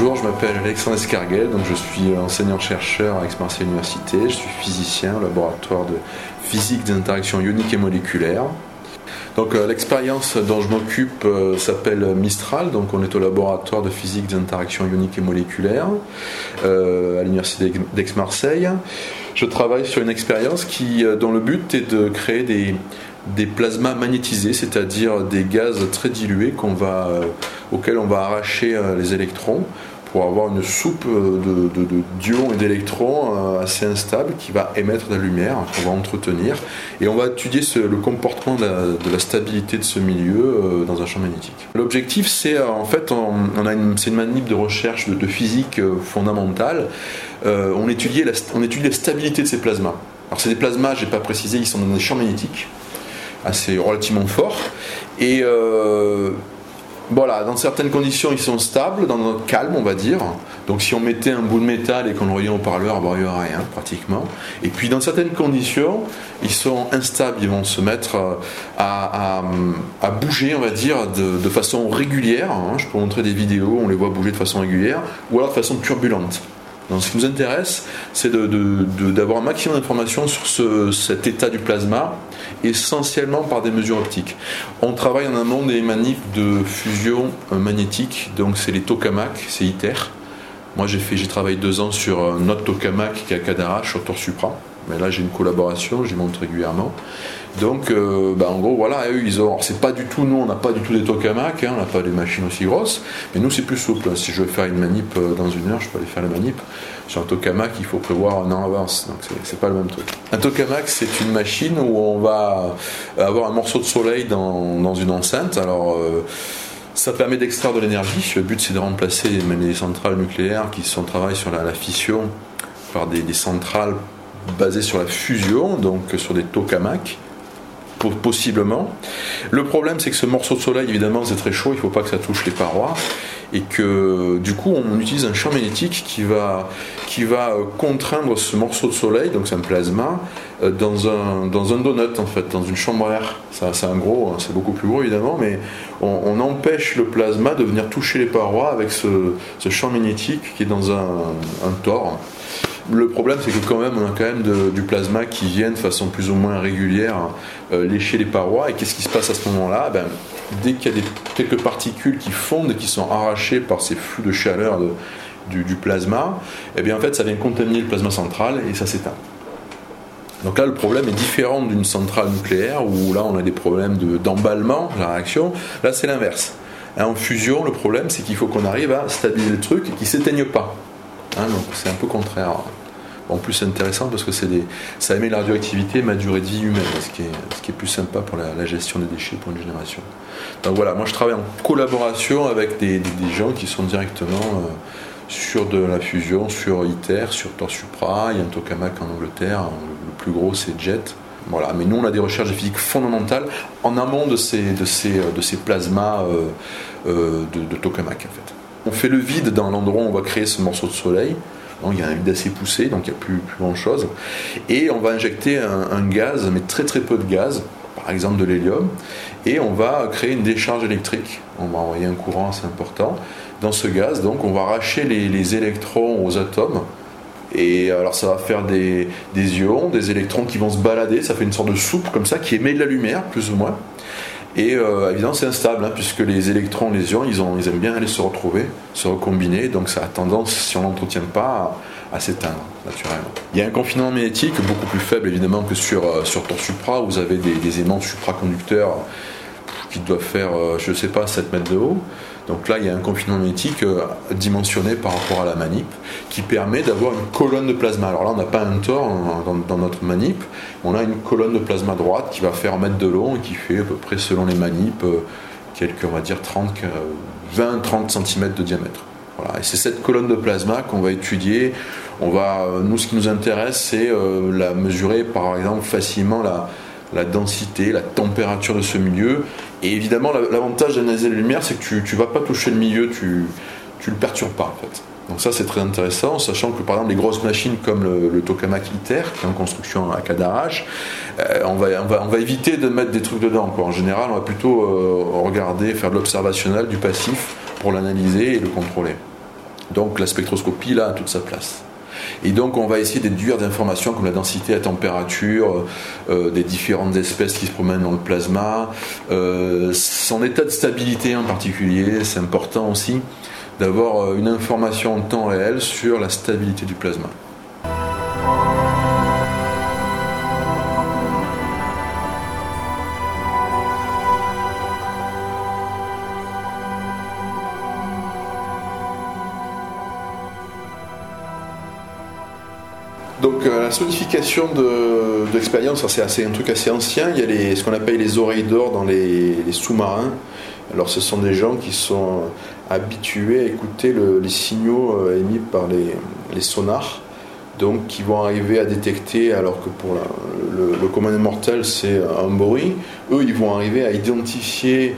Bonjour, je m'appelle Alexandre Escarguel, donc je suis enseignant-chercheur à Aix-Marseille Université. Je suis physicien au laboratoire de physique des interactions ioniques et moléculaires. Donc euh, l'expérience dont je m'occupe euh, s'appelle Mistral, donc on est au laboratoire de physique des interactions ioniques et moléculaires euh, à l'université d'Aix-Marseille. Je travaille sur une expérience qui, dont le but est de créer des, des plasmas magnétisés, c'est-à-dire des gaz très dilués auxquels on va arracher les électrons pour avoir une soupe de, d'ions et d'électrons euh, assez instable qui va émettre de la lumière, qu'on va entretenir. Et on va étudier le comportement de la, stabilité de ce milieu euh, dans un champ magnétique. L'objectif, c'est euh, en fait, on, a une, c'est une manip de recherche de, physique fondamentale. on, étudie la, on étudie la stabilité de ces plasmas. Alors, c'est des plasmas, je n'ai pas précisé, ils sont dans des champs magnétiques assez relativement forts. Et voilà, dans certaines conditions, ils sont stables, dans notre calme, on va dire. Donc, si on mettait un bout de métal et qu'on le reliait au parleur, il n'y aurait rien, pratiquement. Et puis, dans certaines conditions, ils sont instables, ils vont se mettre euh, à, bouger, on va dire, de, façon régulière. Hein. Je peux montrer des vidéos, on les voit bouger de façon régulière, ou alors de façon turbulente. Donc, ce qui nous intéresse, c'est d'avoir un maximum d'informations sur cet état du plasma, essentiellement par des mesures optiques. On travaille en amont des manifs de fusion euh, magnétique, donc c'est les tokamaks, c'est ITER. Moi, j'ai travaillé deux ans sur un autre tokamak qui est à Cadarache, sur Supra. Mais là, j'ai une collaboration, j'y montre régulièrement. Donc, euh, bah, en gros, voilà, eux, ils ont. C'est pas du tout, nous, on n'a pas du tout des tokamaks, hein, on n'a pas des machines aussi grosses, mais nous, c'est plus souple. Si je veux faire une manip euh, dans une heure, je peux aller faire la manip. Sur un tokamak, il faut prévoir un an avance, donc c'est pas le même truc. Un tokamak, c'est une machine où on va avoir un morceau de soleil dans, une enceinte. Alors. Euh, ça permet d'extraire de l'énergie. Le but, c'est de remplacer les centrales nucléaires qui sont travaillent sur la, fission par des, des centrales basées sur la fusion, donc sur des tokamaks possiblement. Le problème, c'est que ce morceau de soleil, évidemment, c'est très chaud, il ne faut pas que ça touche les parois, et que du coup, on utilise un champ magnétique qui va, qui va euh, contraindre ce morceau de soleil, donc c'est un plasma, euh, dans un, dans un donut, en fait, dans une chambre à air. C'est un gros, hein, c'est beaucoup plus gros, évidemment, mais on, empêche le plasma de venir toucher les parois avec ce, champ magnétique qui est dans un, un tor. Le problème, c'est que quand même, on a quand même du plasma qui vient de façon plus ou moins régulière euh, lécher les parois. Et qu'est-ce qui se passe à ce moment-là? Ben, Dès qu'il y a des, quelques particules qui fondent et qui sont arrachées par ces flux de chaleur du, plasma, eh bien en fait, ça vient contaminer le plasma central et ça s'éteint. Donc là, le problème est différent d'une centrale nucléaire où là, on a des problèmes d'emballement de, la réaction. Là, c'est l'inverse. En fusion, le problème, c'est qu'il faut qu'on arrive à stabiliser le truc et qu'il ne s'éteigne pas. Hein, donc c'est un peu contraire. En plus, c'est intéressant parce que des, ça émet la radioactivité, ma durée de vie humaine, ce qui est, ce qui est plus sympa pour la, gestion des déchets pour une génération. Donc voilà, moi je travaille en collaboration avec des, gens qui sont directement euh, sur de la fusion, sur ITER, sur Torsupra, il y a un tokamak en Angleterre, le plus gros c'est JET. Voilà, mais nous on a des recherches de physique fondamentales en amont de ces, de ces, de ces plasmas euh, euh, de, de tokamak en fait. On fait le vide dans l'endroit où on va créer ce morceau de soleil. Il y a un vide assez poussé, donc il n'y a plus, grand chose. Et on va injecter un, gaz, mais très très peu de gaz, par exemple de l'hélium, et on va créer une décharge électrique. On va envoyer un courant assez important dans ce gaz. Donc on va arracher les, électrons aux atomes. Et alors ça va faire des, ions, des électrons qui vont se balader, ça fait une sorte de soupe comme ça qui émet de la lumière, plus ou moins. Et euh, évidemment, c'est instable, hein, puisque les électrons, les ions, ils, ont, aiment bien aller se retrouver, se recombiner, donc ça a tendance, si on l'entretient pas, à, s'éteindre, naturellement. Il y a un confinement magnétique beaucoup plus faible, évidemment, que sur, euh, sur ton supra, vous avez des aimants supraconducteurs qui doivent faire, euh, je ne sais pas, 7 mètres de haut. Donc là, il y a un confinement magnétique euh, dimensionné par rapport à la manip qui permet d'avoir une colonne de plasma. Alors là, on n'a pas un tor dans, notre manip, on a une colonne de plasma droite qui va faire un mètre de long et qui fait à peu près, selon les manips, euh, on va dire, 30, 20-30 cm de diamètre. Voilà. Et c'est cette colonne de plasma qu'on va étudier. On va, nous, ce qui nous intéresse, c'est la mesurer, par exemple, facilement la, la densité, la température de ce milieu. Et évidemment, l'avantage d'analyser la lumière, c'est que tu ne vas pas toucher le milieu, tu ne le perturbes pas en fait. Donc ça c'est très intéressant, sachant que par exemple les grosses machines comme le, tokamak ITER, qui est en construction à Cadarache, euh, on, va, on, va, éviter de mettre des trucs dedans. En général, on va plutôt euh, regarder, faire de l'observationnel, du passif, pour l'analyser et le contrôler. Donc la spectroscopie là a toute sa place. Et donc on va essayer d'éduire des informations comme la densité, la température, euh, des différentes espèces qui se promènent dans le plasma, euh, son état de stabilité en particulier, c'est important aussi d'avoir euh, une information en temps réel sur la stabilité du plasma. Donc euh, la sonification de, l'expérience, c'est un truc assez ancien. Il y a les, ce qu'on appelle les oreilles d'or dans les, sous-marins. Alors ce sont des gens qui sont habitués à écouter les signaux euh, émis par les, sonars, donc qui vont arriver à détecter, alors que pour le, le commun mortel c'est un bruit, eux ils vont arriver à identifier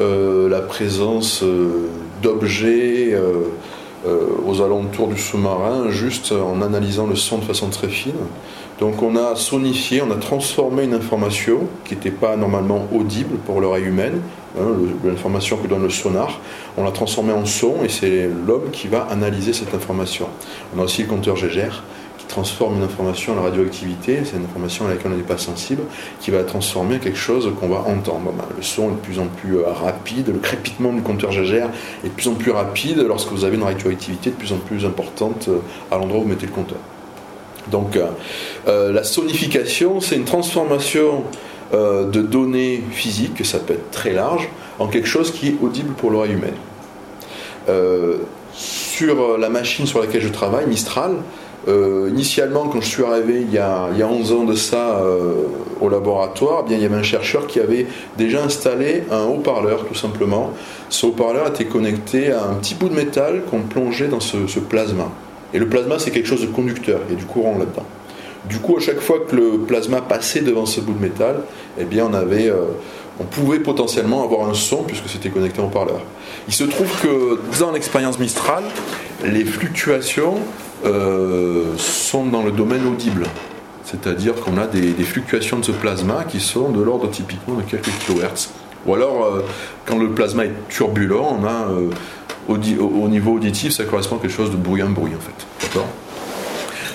euh, la présence d'objets aux alentours du sous-marin, juste en analysant le son de façon très fine. Donc on a sonifié, on a transformé une information qui n'était pas normalement audible pour l'oreille humaine, hein, l'information que donne le sonar, on l'a transformée en son et c'est l'homme qui va analyser cette information. On a aussi le compteur Gégère transforme une information en la radioactivité, c'est une information à laquelle on n'est pas sensible, qui va transformer quelque chose qu'on va entendre. Ben, le son est de plus en plus euh, rapide, le crépitement du compteur Gégère est de plus en plus rapide lorsque vous avez une radioactivité de plus en plus importante euh, à l'endroit où vous mettez le compteur. Donc euh, la sonification, c'est une transformation de données physiques, ça peut être très large, en quelque chose qui est audible pour l'oreille humaine. sur la machine sur laquelle je travaille, Mistral, euh, initialement, quand je suis arrivé il y a, il 11 ans de ça euh, au laboratoire, eh bien, il y avait un chercheur qui avait déjà installé un haut-parleur, tout simplement. Ce haut-parleur était connecté à un petit bout de métal qu'on plongeait dans ce, plasma. Et le plasma, c'est quelque chose de conducteur, il y a du courant là-dedans. Du coup, à chaque fois que le plasma passait devant ce bout de métal, eh bien, on avait, euh, on pouvait potentiellement avoir un son puisque c'était connecté au haut-parleur. Il se trouve que dans l'expérience Mistral, les fluctuations sont dans le domaine audible. C'est-à-dire qu'on a des, fluctuations de ce plasma qui sont de l'ordre typiquement de quelques kilohertz. Ou alors, euh, quand le plasma est turbulent, euh, au, niveau auditif, ça correspond à quelque chose de bruyant-bruit en fait. D'accord?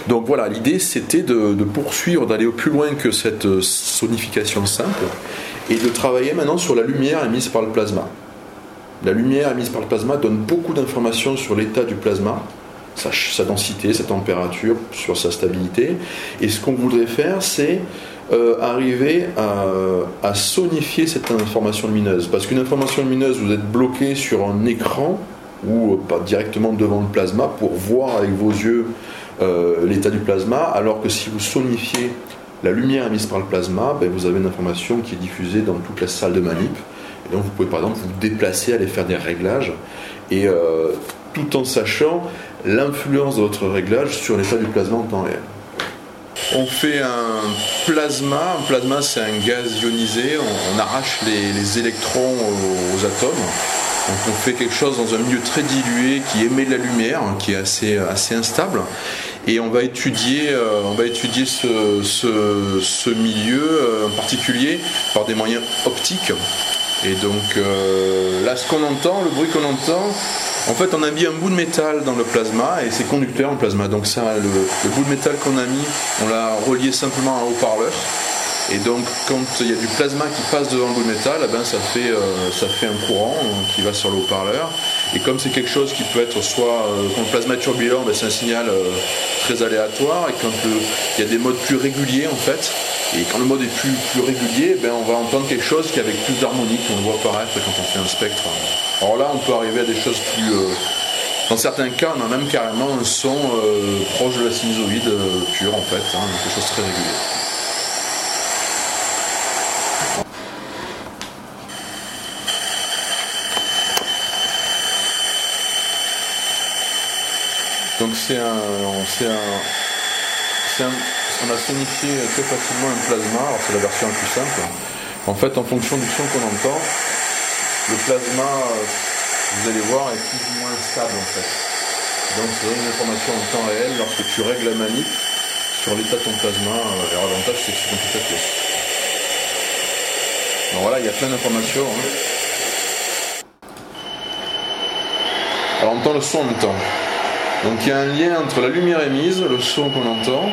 Donc voilà, l'idée c'était de, de, poursuivre, d'aller au plus loin que cette sonification simple et de travailler maintenant sur la lumière émise par le plasma. La lumière émise par le plasma donne beaucoup d'informations sur l'état du plasma, sa, densité, sa température, sur sa stabilité. Et ce qu'on voudrait faire, c'est euh, arriver à, sonifier cette information lumineuse. Parce qu'une information lumineuse, vous êtes bloqué sur un écran ou euh, pas directement devant le plasma pour voir avec vos yeux euh, l'état du plasma, alors que si vous sonifiez la lumière émise par le plasma, ben, vous avez une information qui est diffusée dans toute la salle de manip. Et donc vous pouvez par exemple vous déplacer, aller faire des réglages. Et tout en sachant l'influence de votre réglage sur l'état du plasma en temps réel. On fait un plasma. Un plasma, c'est un gaz ionisé. On, arrache les, électrons aux, atomes. Donc on fait quelque chose dans un milieu très dilué qui émet de la lumière, hein, qui est assez, instable. Et on va étudier, euh, ce, milieu euh, en particulier par des moyens optiques. Et donc euh, là, ce qu'on entend, le bruit qu'on entend, en fait, on a mis un bout de métal dans le plasma et c'est conducteur en plasma. Donc ça, le, bout de métal qu'on a mis, on l'a relié simplement à un haut-parleur. Et donc, quand il y a du plasma qui passe devant le bout de métal, eh ben, ça, fait, euh, ça fait un courant euh, qui va sur le haut-parleur. Et comme c'est quelque chose qui peut être soit, quand le plasma est turbulent, ben, c'est un signal très aléatoire. Et quand il y a des modes plus réguliers, en fait, et quand le mode est plus, plus régulier, ben, on va entendre quelque chose qui est avec plus d'harmonie qu'on voit apparaître quand on fait un spectre. Alors là, on peut arriver à des choses plus. dans certains cas, on a même carrément un son proche de la sinusoïde pure, en fait, hein, quelque chose de très régulier. Donc c'est un, c'est un, on a sonifié très facilement un plasma, alors c'est la version la plus simple. En fait, en fonction du son qu'on entend, le plasma, vous allez voir, est plus ou moins stable en fait. Donc c'est une information en temps réel lorsque tu règles la manip sur l'état de ton plasma. Alors l'avantage c'est que c'est tout à. Donc voilà, il y a plein d'informations. Hein. Alors on entend le son en même temps. Donc il y a un lien entre la lumière émise, le son qu'on entend.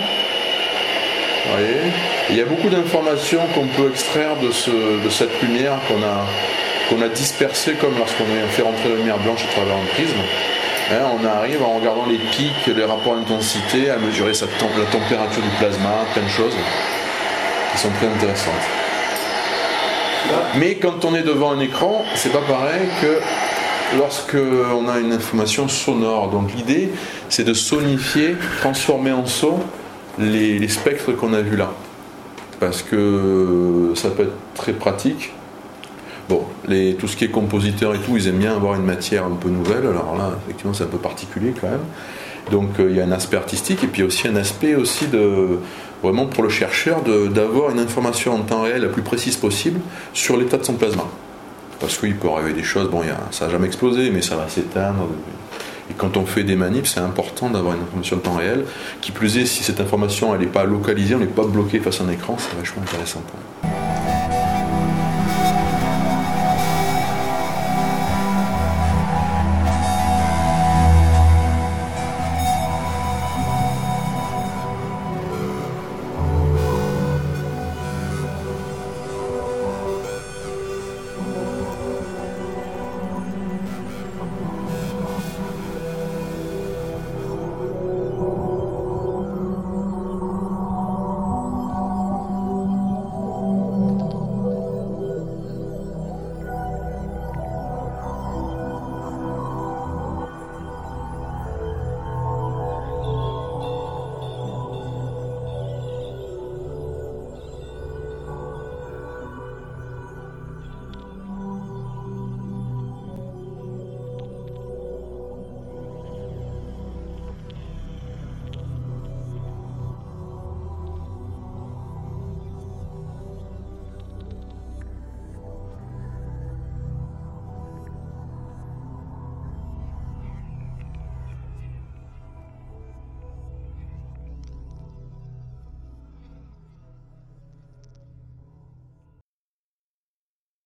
Il y a beaucoup d'informations qu'on peut extraire de, cette lumière qu'on a, qu'on a dispersée comme lorsqu'on fait rentrer la lumière blanche à travers un prisme. Hein, on arrive en regardant les pics, les rapports d'intensité, à mesurer la température du plasma, plein de choses qui sont très intéressantes. Mais quand on est devant un écran, c'est pas pareil que lorsque on a une information sonore. Donc l'idée, c'est de sonifier, transformer en son les spectres qu'on a vus là parce que ça peut être très pratique. Bon, les, tout ce qui est compositeur et tout, ils aiment bien avoir une matière un peu nouvelle. Alors là, effectivement, c'est un peu particulier quand même. Donc euh, il y a un aspect artistique et puis aussi un aspect aussi de vraiment pour le chercheur d'avoir une information en temps réel la plus précise possible sur l'état de son plasma. Parce qu'il peut arriver des choses, bon, y a, ça n'a jamais explosé, mais ça va s'éteindre. Et quand on fait des manips, c'est important d'avoir une information de temps réel. Qui plus est, si cette information n'est pas localisée, on n'est pas bloqué face à un écran, c'est vachement intéressant.